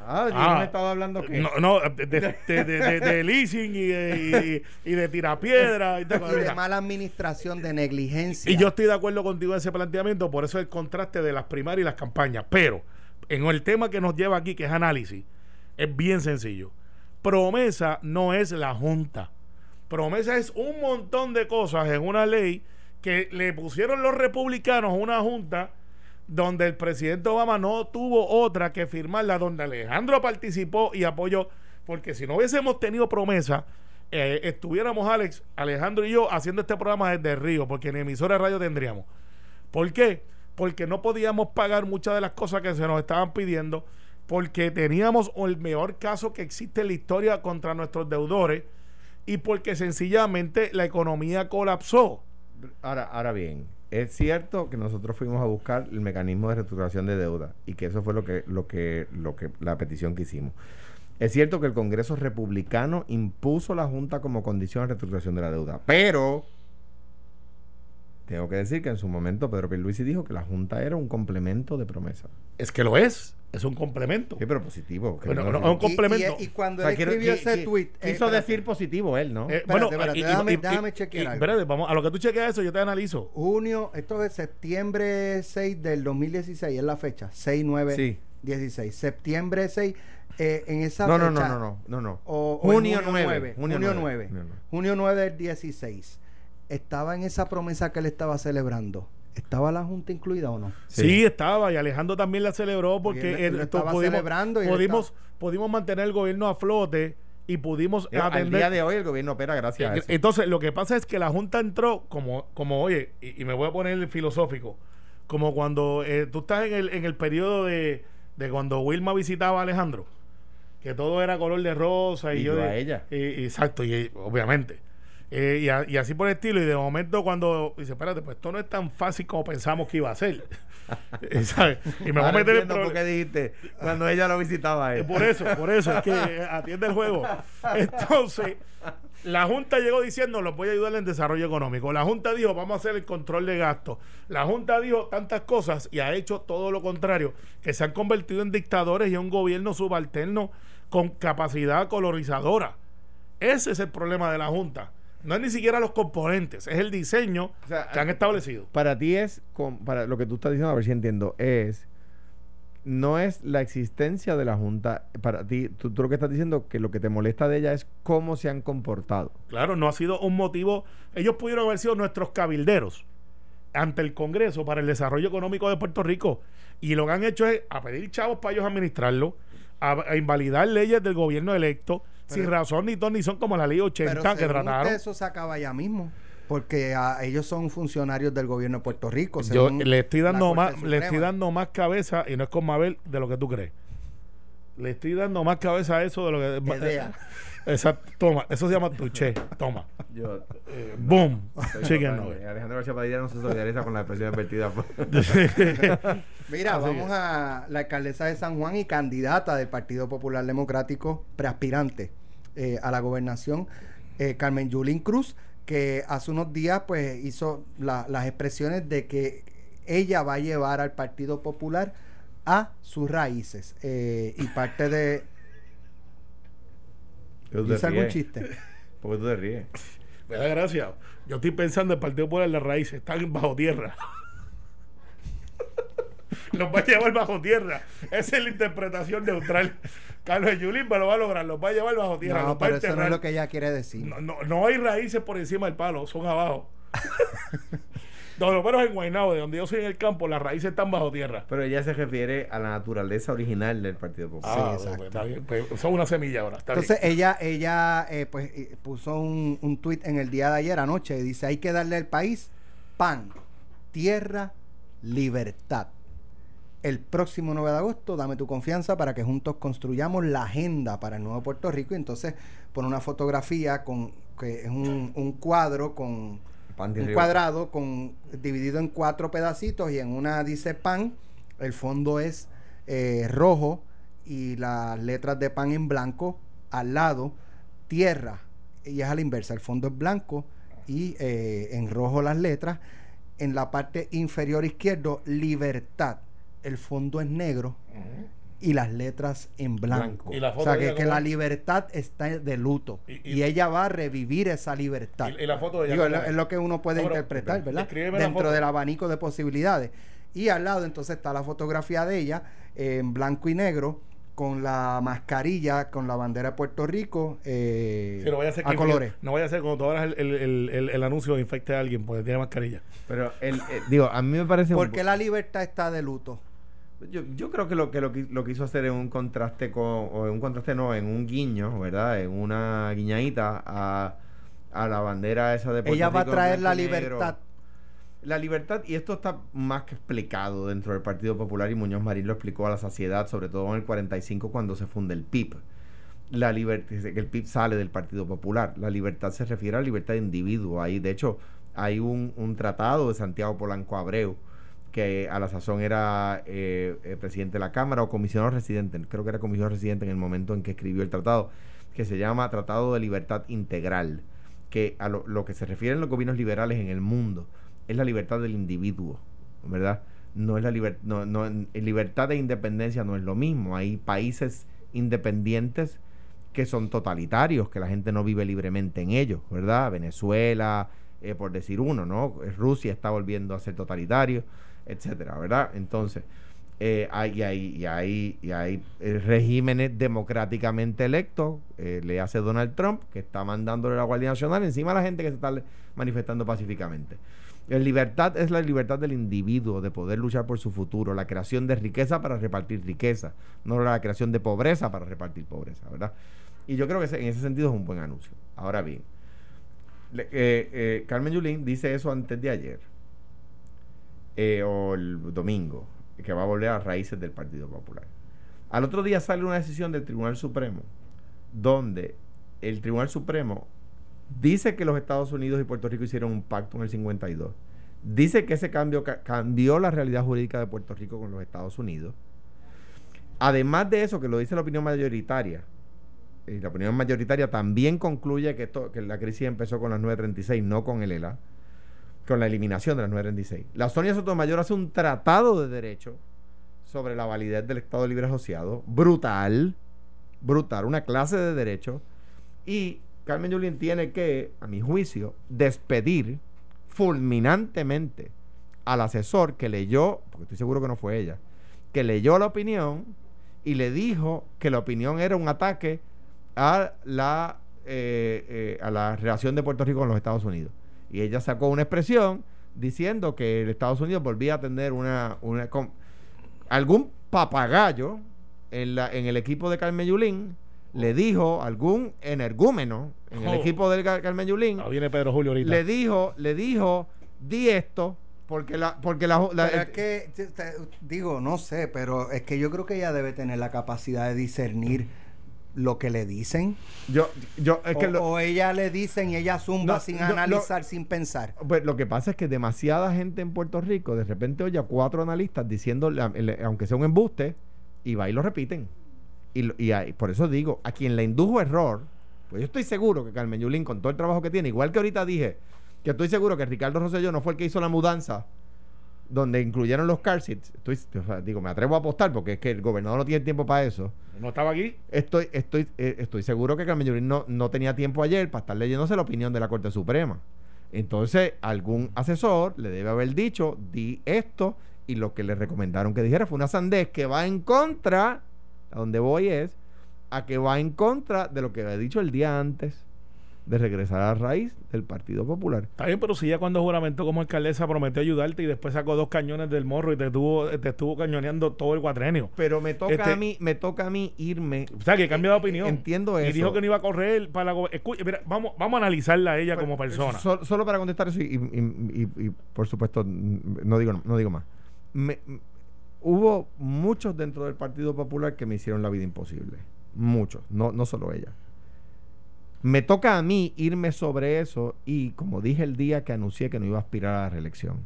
Ah, yo Ah. no he estado hablando que... No, no, de, de, de, de- de leasing y de, y, y de tirapiedra. Y, de mala administración, de negligencia. y yo estoy de acuerdo contigo en ese planteamiento, por eso el contraste de las primarias y las campañas. Pero en el tema que nos lleva aquí, que es análisis, es bien sencillo. Promesa no es la Junta. Promesa es un montón de cosas en una ley que le pusieron los republicanos a una Junta donde el presidente Obama no tuvo otra que firmarla, donde Alejandro participó y apoyó, porque si no hubiésemos tenido promesa, eh, estuviéramos Alex, Alejandro y yo haciendo este programa desde Río, porque en emisora de radio tendríamos. ¿Por qué? Porque no podíamos pagar muchas de las cosas que se nos estaban pidiendo, porque teníamos el mejor caso que existe en la historia contra nuestros deudores y porque sencillamente la economía colapsó. Ahora, ahora bien, es cierto que nosotros fuimos a buscar el mecanismo de reestructuración de deuda y que eso fue lo que, lo que, lo que, la petición que hicimos. Es cierto que el Congreso republicano impuso la Junta como condición de reestructuración de la deuda, pero tengo que decir que en su momento Pedro Pierluisi dijo que la Junta era un complemento de promesa. Es que lo es, es un complemento. Sí, pero positivo. que Bueno, no- no, no- un complemento. Y, y- y cuando O sea, él escribió qui- ese qui- tweet. eh, Quiso espérate. decir positivo él, ¿no? Eh, Espérate, espérate, déjame- déjame chequear algo. espérate, vamos, a lo que tú chequeas eso, yo te analizo. Junio, esto es septiembre 6 del 2016, es la fecha. 6, 9, Sí. 16. Septiembre 6, eh, en esa No, no, fecha. no, no, no, no, no. o- o en junio 9. Junio 9. Junio 9. Junio 9 del 16. ¿Estaba en esa promesa que él estaba celebrando? ¿Estaba la Junta incluida o no? Sí. Sí. estaba, y Alejandro también la celebró porque él- él- él lo estaba pudimos, celebrando y pudimos, pudimos mantener el gobierno a flote y pudimos Al atender. día de hoy el gobierno opera gracias a Eh, eso. Entonces, lo que pasa es que la Junta entró como, como oye, y, y me voy a poner el filosófico, como cuando eh, tú estás en el, en el periodo de, de cuando Wilma visitaba a Alejandro, que todo era color de rosa y, Y yo, de- a ella. y- y- exacto, y obviamente. Eh, y, a- y así por el estilo, y de momento cuando dice, espérate, pues esto no es tan fácil como pensamos que iba a ser. Eh, ¿sabes? Y me voy a meter en por qué dijiste cuando ella lo visitaba a él. Por eso, por eso, es que atiende el juego. Entonces, la Junta llegó diciendo, los voy a ayudar en desarrollo económico. La Junta dijo, vamos a hacer el control de gastos. La Junta dijo tantas cosas y ha hecho todo lo contrario, que se han convertido en dictadores y en un gobierno subalterno con capacidad colorizadora. Ese es el problema de la Junta. No es ni siquiera los componentes, es el diseño O sea, que han establecido. Para ti es, con- para lo que tú estás diciendo, a ver si entiendo, es no es la existencia de la Junta. Para ti, tú, tú lo que estás diciendo que lo que te molesta de ella es cómo se han comportado. Claro, no ha sido un motivo. Ellos pudieron haber sido nuestros cabilderos ante el Congreso para el desarrollo económico de Puerto Rico. Y lo que han hecho es a pedir chavos para ellos administrarlo, a, a invalidar leyes del gobierno electo, sin razón ni ton ni son como la ley 80 Pero que trataron. eso se acaba ya mismo. Porque ah, ellos son funcionarios del gobierno de Puerto Rico. Yo le estoy dando más, le estoy dando más cabeza y no es con Mabel de lo que tú crees. Le estoy dando más cabeza a eso de lo que Idea. Exacto, toma, eso se llama tuché, toma. Yo, Eh, boom, chicken nugget. Alejandro García Padilla no se solidariza con la expresión vertida. por- Mira, Así vamos a la alcaldesa de San Juan y candidata del Partido Popular Democrático, preaspirante eh, a la gobernación, eh, Carmen Yulín Cruz, que hace unos días pues hizo la- las expresiones de que ella va a llevar al Partido Popular a sus raíces. eh, y parte de... ¿Tú te ¿Dice algún chiste? ¿Por qué tú te ríes? Me da gracia. Yo estoy pensando el Partido Popular las raíces, están bajo tierra. los va a llevar bajo tierra. Esa es la interpretación neutral. Carlos Yulín me lo va a lograr, los va a llevar bajo tierra. No, pero eso no es lo que ella quiere decir. No, no, no hay raíces por encima del palo, son abajo. no, lo menos en Guaynabo, de donde yo soy en el campo, las raíces están bajo tierra. Pero ella se refiere a la naturaleza original del Partido Popular. Ah, exacto. pues, está bien, pues, son una semilla ahora. Está Entonces bien. ella, ella eh, pues eh, puso un, un tuit en el día de ayer anoche, dice hay que darle al país pan, tierra, libertad. El próximo 9 de agosto, dame tu confianza para que juntos construyamos la agenda para el nuevo Puerto Rico. Y entonces pone una fotografía con que es un, un cuadro con Pan un cuadrado con dividido en cuatro pedacitos y en una dice pan, el fondo es eh, rojo y las letras de pan en blanco al lado, tierra y es a la inversa, el fondo es blanco y eh, en rojo las letras, en la parte inferior izquierdo libertad, el fondo es negro y las letras en blanco. Blanco. Y la o sea que, la libertad está de luto Y- y, y- ella va a revivir esa libertad. Y, y la foto de ella. Digo, es, ¿cómo lo, es? es lo que uno puede No, pero- interpretar, ¿verdad? la Dentro del abanico de posibilidades. Y al lado entonces está la fotografía de ella eh, en blanco y negro con la mascarilla, con la bandera de Puerto Rico eh, Sí, no vaya a ser a que colores. No vaya a ser cuando tú abras el, el, el, el- el anuncio infecte a alguien porque tiene mascarilla. Pero, el, eh, digo, a mí me parece... un- Porque la libertad está de luto. Yo, yo creo que lo que lo, qui- lo quiso hacer es un contraste con, o en un contraste no, en un guiño, ¿verdad? En una guiñadita a, a la bandera esa de Puerto Ella va a Rico en traer la negro. libertad. La libertad, y esto está más que explicado dentro del Partido Popular, y Muñoz Marín lo explicó a la saciedad, sobre todo en el 45 cuando se funda el PIB. La libertad, que el PIB sale del Partido Popular. La libertad se refiere a la libertad de individuo. Ahí, de hecho, hay un, un tratado de Santiago Polanco Abreu, que a la sazón era eh, eh, presidente de la Cámara o comisionado residente, creo que era comisionado residente en el momento en que escribió el tratado, que se llama Tratado de Libertad Integral, que a lo, que se refieren los gobiernos liberales en el mundo es la libertad del individuo, ¿verdad? No es la libertad, no, no, libertad e independencia no es lo mismo. Hay países independientes que son totalitarios, que la gente no vive libremente en ellos, ¿verdad? Venezuela, eh, por decir uno, ¿no? Rusia está volviendo a ser totalitario, etcétera, ¿verdad? Entonces, eh, hay, hay, y hay, y hay eh, regímenes democráticamente electos, eh, le hace Donald Trump, que está mandándole la Guardia Nacional encima a la gente que se está manifestando pacíficamente. La libertad es la libertad del individuo de poder luchar por su futuro, la creación de riqueza para repartir riqueza, no la creación de pobreza para repartir pobreza, ¿verdad? Y yo creo que en ese sentido es un buen anuncio. Ahora bien, eh, Carmen Yulín dice eso antes de ayer, eh, o el domingo, que va a volver a las raíces del Partido Popular. Al otro día sale una decisión del Tribunal Supremo, donde el Tribunal Supremo dice que los Estados Unidos y Puerto Rico hicieron un pacto en el 52. Dice que ese cambio ca- cambió la realidad jurídica de Puerto Rico con los Estados Unidos. Además de eso, que lo dice la opinión mayoritaria, y la opinión mayoritaria también concluye que, esto, que la crisis empezó con las 936, no con el ELA, con la eliminación de las 936. La Sonia Sotomayor hace un tratado de derecho sobre la validez del Estado Libre Asociado, brutal, brutal, una clase de derecho, y Carmen Yulín tiene que, a mi juicio, despedir fulminantemente al asesor que leyó, porque estoy seguro que no fue ella, que leyó la opinión y le dijo que la opinión era un ataque a la, eh, eh, a la relación de Puerto Rico con los Estados Unidos. Y ella sacó una expresión diciendo que el Estados Unidos volvía a tener una, una algún papagayo en, la, en el equipo de Carmen Yulín le dijo algún energúmeno en el Oh. equipo de Car- Carmen Yulín viene Pedro Julio ahorita. le dijo le dijo di esto porque la porque la, la- Pero es que, te- te- digo, no sé, pero es que yo creo que ella debe tener la capacidad de discernir lo que le dicen. yo yo es que o, lo, o ella le dicen y ella zumba No, sin no, no. analizar, sin pensar. Pues lo que pasa es que demasiada gente en Puerto Rico de repente oye a cuatro analistas diciendo, aunque sea un embuste, y va y lo repiten. Y, y ahí- por eso digo, a quien le indujo error, pues yo estoy seguro que Carmen Yulín, con todo el trabajo que tiene, igual que ahorita dije, que estoy seguro que Ricardo Rosselló no fue el que hizo la mudanza donde incluyeron los car seats. Estoy, o sea, digo, me atrevo a apostar porque es que el gobernador no tiene tiempo para eso. No estaba aquí. Estoy, estoy, eh, estoy seguro que Carmen no, no tenía tiempo ayer para estar leyéndose la opinión de la Corte Suprema. Entonces, algún asesor le debe haber dicho, di esto, y lo que le recomendaron que dijera fue una sandez que va en contra, a donde voy es, a que va en contra de lo que había dicho el día antes de regresar a la raíz del Partido Popular. Está bien, pero si ya cuando juramentó como alcaldesa prometió ayudarte y después sacó dos cañones del morro y te estuvo, te estuvo cañoneando todo el cuatrenio. Pero me toca Este- a mí, me toca a mí irme. O sea, que cambió de opinión. Entiendo Y eso. dijo que no iba a correr para la... Escucha, mira, vamos, vamos a analizarla a ella Pues, como persona. Sol- solo para contestar eso y, y- y- y, por supuesto no digo no digo más. Me- hubo muchos dentro del Partido Popular que me hicieron la vida imposible. Muchos, no, no solo ella. Me toca a mí irme sobre eso y, como dije el día que anuncié que no iba a aspirar a la reelección,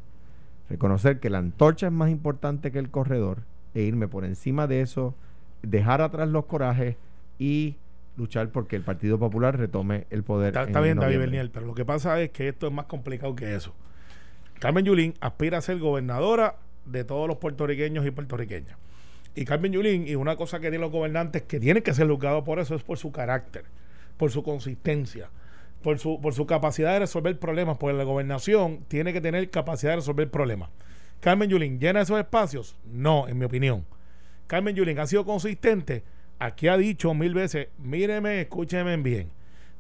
reconocer que la antorcha es más importante que el corredor e irme por encima de eso, dejar atrás los corajes y luchar porque el Partido Popular retome el poder. Está, en está bien, David. Bernier, pero lo que pasa es que esto es más complicado que eso. Carmen Yulín aspira a ser gobernadora de todos los puertorriqueños y puertorriqueñas. Y Carmen Yulín, y una cosa que tienen los gobernantes que tienen que ser juzgados por eso es por su carácter, por su consistencia, por su, por su capacidad de resolver problemas, porque la gobernación tiene que tener capacidad de resolver problemas. Carmen Yulín, ¿llena esos espacios? No, en mi opinión. Carmen Yulín ha sido consistente. Aquí ha dicho mil veces, míreme, escúcheme bien.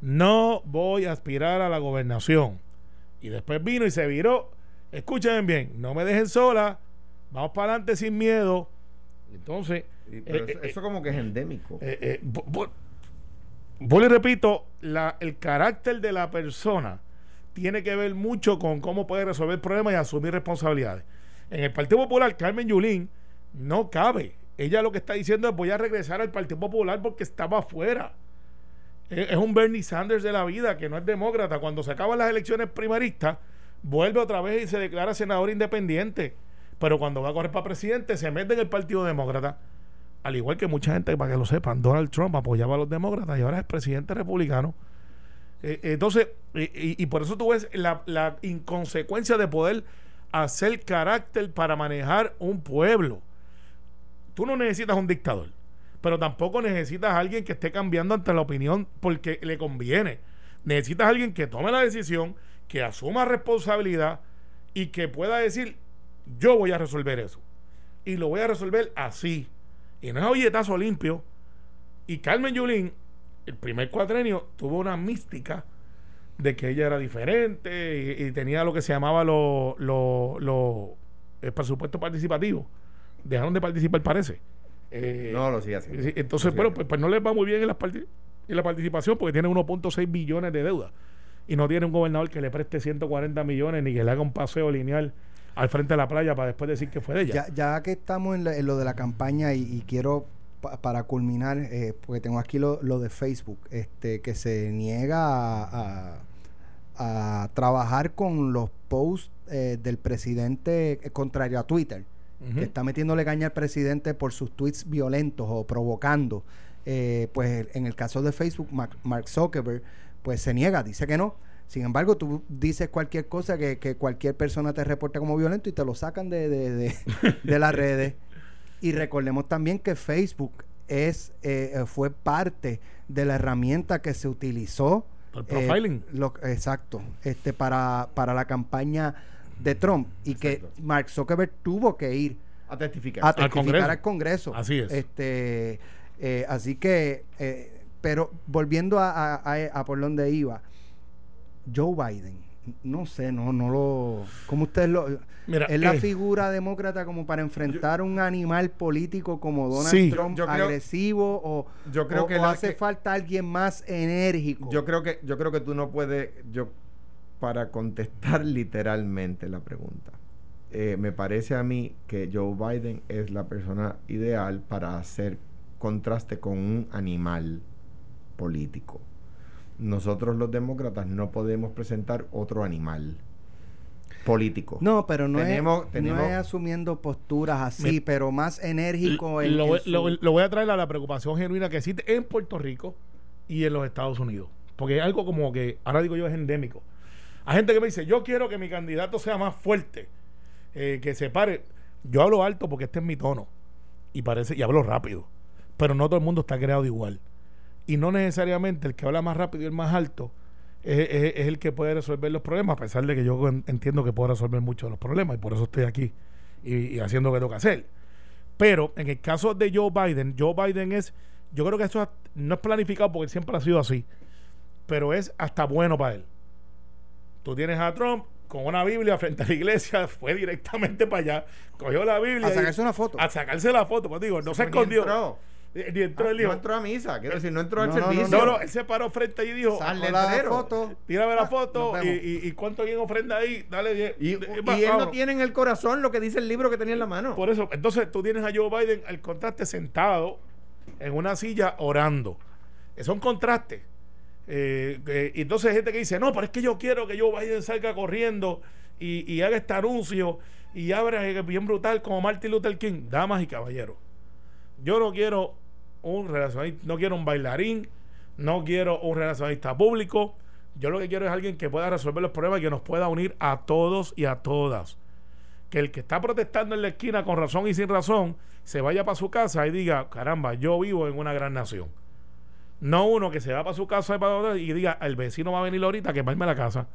No voy a aspirar a la gobernación. Y después vino y se viró. Escúchenme bien, no me dejen sola. Vamos para adelante sin miedo. Entonces, pero eh, eso, eh, eso como que es endémico. eh, eh, vuelvo y repito, el carácter de la persona tiene que ver mucho con cómo puede resolver problemas y asumir responsabilidades. En el Partido Popular, Carmen Yulín no cabe. Ella lo que está diciendo es voy a regresar al Partido Popular porque estaba afuera. Es es un Bernie Sanders de la vida que no es demócrata. Cuando se acaban las elecciones primaristas, vuelve otra vez y se declara senador independiente. Pero cuando va a correr para presidente, se mete en el Partido Demócrata. Al igual que mucha gente, para que lo sepan, Donald Trump apoyaba a los demócratas y ahora es presidente republicano. Eh, entonces, y, por eso tú ves la, la inconsecuencia de poder hacer carácter para manejar un pueblo. Tú no necesitas un dictador, pero tampoco necesitas a alguien que esté cambiando ante la opinión porque le conviene. Necesitas a alguien que tome la decisión, que asuma responsabilidad y que pueda decir, yo voy a resolver eso. Y lo voy a resolver así. Y no es a billetazo limpio. Y Carmen Yulín, el primer cuatrenio, tuvo una mística de que ella era diferente y, y tenía lo que se llamaba lo, lo, lo- el presupuesto participativo. Dejaron de participar, parece. Eh, no lo sigue haciendo. Entonces, bueno, pues, pues no les va muy bien en, las en la participación porque tiene 1.6 billones de deuda. Y no tiene un gobernador que le preste 140 millones ni que le haga un paseo lineal al frente de la playa para después decir que fue de ella. Ya, ya que estamos en, la- en lo de la campaña y, y quiero pa- para culminar, eh, porque tengo aquí lo, lo de Facebook, este que se niega a, a- a trabajar con los posts eh, del presidente eh, contrario a Twitter, que está metiéndole caña al presidente por sus tweets violentos o provocando. Eh, pues en el caso de Facebook, Mark, Mark Zuckerberg, pues se niega, dice que no. Sin embargo, tú dices cualquier cosa que, que cualquier persona te reporte como violento y te lo sacan de, de, de- de las redes. Y recordemos también que Facebook es eh, eh, fue parte de la herramienta que se utilizó El eh, profiling. lo- exacto, este para, para la campaña de Trump y que. Mark Zuckerberg tuvo que ir A testificar. a Al testificar Congreso. al Congreso. Así es. Este, eh, así que, eh, pero volviendo a, a, a- a por donde iba, Joe Biden, no sé, no, no lo, como ustedes lo, Mira, es la eh, figura demócrata como para enfrentar un animal político como Donald Sí. Trump Yo- yo creo- agresivo o, yo creo o- que o la hace que- falta alguien más enérgico. Yo creo que yo creo que tú no puedes yo para contestar literalmente la pregunta. eh, me parece a mí que Joe Biden es la persona ideal para hacer contraste con un animal político. Nosotros los demócratas no podemos presentar otro animal político. no, pero no, Tenemos- es, tenemos- no es asumiendo posturas así, pero más enérgico en, lo, en voy- su- lo- lo voy a traer a la preocupación genuina que existe en Puerto Rico y en los Estados Unidos. Porque es algo como que, ahora digo yo, es endémico. Hay gente que me dice, yo quiero que mi candidato sea más fuerte, eh, que se pare. Yo hablo alto porque este es mi tono. Y parece, y hablo rápido. Pero no todo el mundo está creado igual. Y no necesariamente el que habla más rápido y el más alto es, es- es el que puede resolver los problemas, a pesar de que yo en- entiendo que puedo resolver muchos de los problemas y por eso estoy aquí y, y haciendo lo que tengo que hacer. Pero en el caso de Joe Biden, Joe Biden es, yo creo que esto no es planificado porque siempre ha sido así, pero es hasta bueno para él. Tú tienes a Trump con una Biblia frente a la iglesia, fue directamente para allá, cogió la Biblia. a y- sacarse una foto. a sacarse la foto, pues digo, no se escondió. Eh, Ni entró Ah, el hijo. no entró a misa, quiero decir, no entró al No, no, no, servicio. No, no, él se paró frente ahí y dijo, Sal- la foto. tírame la Ah, foto y, y, y cuánto alguien ofrenda ahí, dale 10. Y, él no tiene en el corazón lo que dice el libro que tenía en la mano. Por eso, entonces tú tienes a Joe Biden al contraste sentado en una silla orando. Es un contraste. Eh, eh, y entonces hay gente que dice, no, pero es que yo quiero que Joe Biden salga corriendo y, y haga este anuncio y abra eh, bien brutal como Martin Luther King. Damas y caballeros, yo no quiero un relacionista, no quiero un bailarín, no quiero un relacionista público. Yo lo que quiero es alguien que pueda resolver los problemas y que nos pueda unir a todos y a todas que el que está protestando en la esquina con razón y sin razón se vaya para su casa y diga, caramba, yo vivo en una gran nación. No uno que se va para su casa y, para otra y diga, el vecino va a venir ahorita a quemarme la casa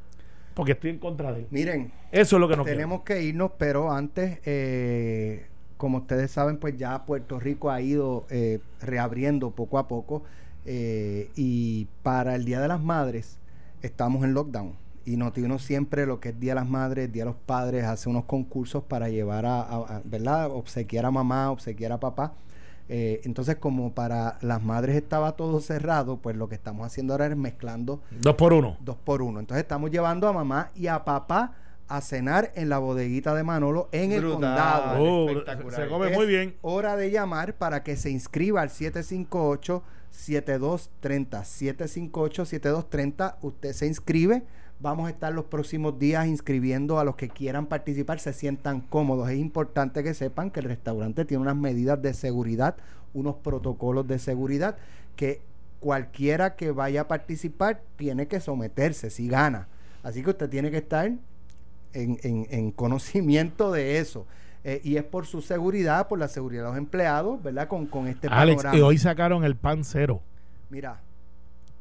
porque estoy en contra de él. Miren, Eso es lo que no tenemos que irnos, pero antes, eh, como ustedes saben, pues ya Puerto Rico ha ido eh, reabriendo poco a poco eh, y para el Día de las Madres estamos en lockdown. Y Notiuno siempre lo que es Día de las Madres, Día de los Padres, hace unos concursos para llevar a, a- a, ¿verdad? Obsequiar a mamá, obsequiar a papá. Eh, entonces, como para las madres estaba todo cerrado, pues lo que estamos haciendo ahora es mezclando. Dos por uno. dos por uno. Entonces estamos llevando a mamá y a papá a cenar en la bodeguita de Manolo en el condado. Oh, espectacular. se come Es muy bien. Hora de llamar para que se inscriba al 758-7230. 758-7230. Usted se inscribe. Vamos a estar los próximos días inscribiendo a los que quieran participar, se sientan cómodos. Es importante que sepan que el restaurante tiene unas medidas de seguridad, unos protocolos de seguridad que cualquiera que vaya a participar tiene que someterse si gana. Así que usted tiene que estar en, en- en conocimiento de eso. Eh, y es por su seguridad, por la seguridad de los empleados, ¿verdad? Con, con este Alex, panorama. y hoy sacaron el pan cero. Mira,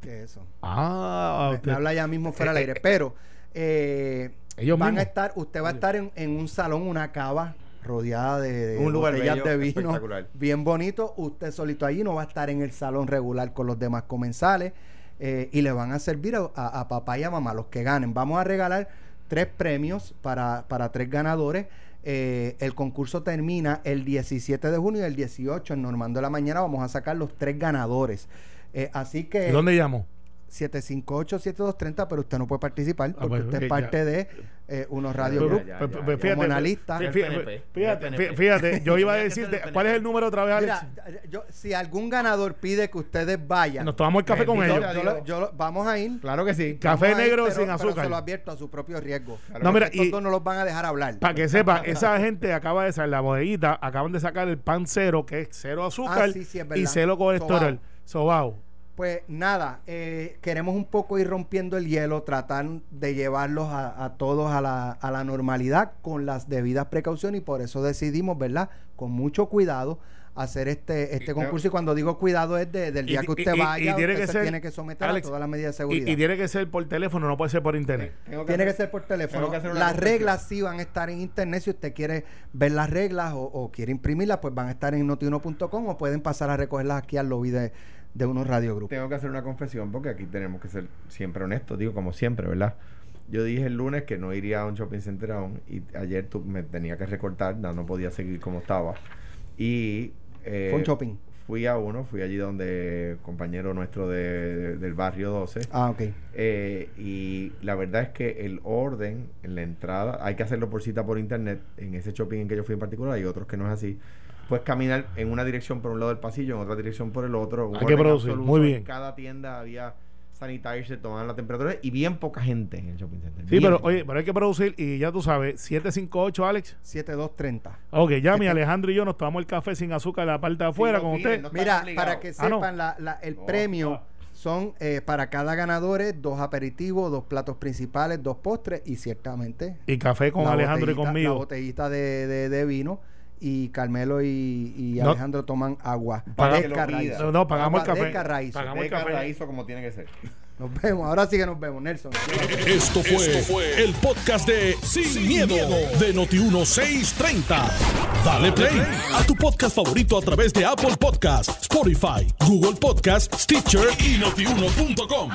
¿qué es eso? Ah, Me- usted- me habla ya mismo fuera del Eh, aire. Pero eh, Ellos van mismos. a estar, usted va a estar en, en un salón, una cava rodeada de, de Un lugar botellas bello, de vino bien bonito. Usted solito allí no va a estar en el salón regular con los demás comensales eh, y le van a servir a, a- a papá y a mamá, los que ganen. Vamos a regalar tres premios para, para tres ganadores. Eh, el concurso termina el 17 de junio y el 18 en Normando de la Mañana vamos a sacar los tres ganadores. Eh, así que ¿Y dónde llamo? 758-7230, pero usted no puede participar porque pues, usted es ya. parte de eh, unos Radio Ya, Group. ya, ya, ya. fíjate, Como analista. Fíjate, yo iba a decirte, ¿cuál es el número otra vez, Alex? Mira, yo, si algún ganador pide que ustedes vayan, Nos tomamos el café con Bendito ellos. yo, lo- yo vamos a ir. Claro que sí. Café ir, negro pero- sin pero azúcar. se lo advierto a su propio riesgo. No, mira, Estos y- dos no los van a dejar hablar. Para que sepa, esa gente acaba de salir la bodeguita, acaban de sacar el pan cero, que es cero azúcar Ah, sí, sí, es verdad. y cero colesterol. Sobao. Pues nada, eh, queremos un poco ir rompiendo el hielo, tratar de llevarlos a, a todos a la, a la normalidad con las debidas precauciones y por eso decidimos, ¿verdad? Con mucho cuidado hacer este este Y- concurso y cuando digo cuidado es de- del Y- día que usted y- y vaya, tiene usted que se ser- tiene que someter Alex, a todas las medidas de seguridad. y tiene que ser por teléfono, no puede ser por internet. Tiene que ser por teléfono. Las reglas sí van a estar en internet. Si usted quiere ver las reglas o, o quiere imprimirlas, pues van a estar en notiuno.com o pueden pasar a recogerlas aquí al lobby de, de unos Radio Group. Tengo que hacer una confesión porque aquí tenemos que ser siempre honestos, digo como siempre, ¿verdad? Yo dije el lunes que no iría a un shopping center aún y ayer tu- me tenía que recortar, no, no podía seguir como estaba. Y eh, Fue un shopping. fui a uno, fui allí donde compañero nuestro de- de- del barrio 12 Ah, ok. eh, y la verdad es que el orden en la entrada, hay que hacerlo por cita por internet, en ese shopping en que yo fui en particular, hay otros que no es así. Puedes caminar en una dirección por un lado del pasillo, en otra dirección por el otro. Hay que producir, absoluto. muy bien. En cada tienda había sanitarios, se tomaban la temperatura y bien poca gente en el shopping center. Sí, bien pero oye, pero hay que producir y ya tú sabes, 758 Alex. 7230. Ok, ya mi Alejandro y yo nos tomamos el café sin azúcar en la parte de afuera no con usted. no Mira, obligado. para que Ah, no. sepan, la- la- el premio Ah. son eh, para cada ganador dos aperitivos, dos platos principales, dos postres y ciertamente Y café con Alejandro y botellita- La conmigo. botellita de, de- de vino y Carmelo y, y No. Alejandro toman agua. Paga-. No, no, pagamos el Agua de café. Carraízo. Pagamos el café. Como tiene que ser. Nos vemos. Ahora sí que nos vemos, Nelson. Esto fue, el podcast de Sin, miedo, de Noti1630. Dale play a tu podcast favorito a través de Apple Podcasts, Spotify, Google Podcasts, Stitcher y notiuno.com.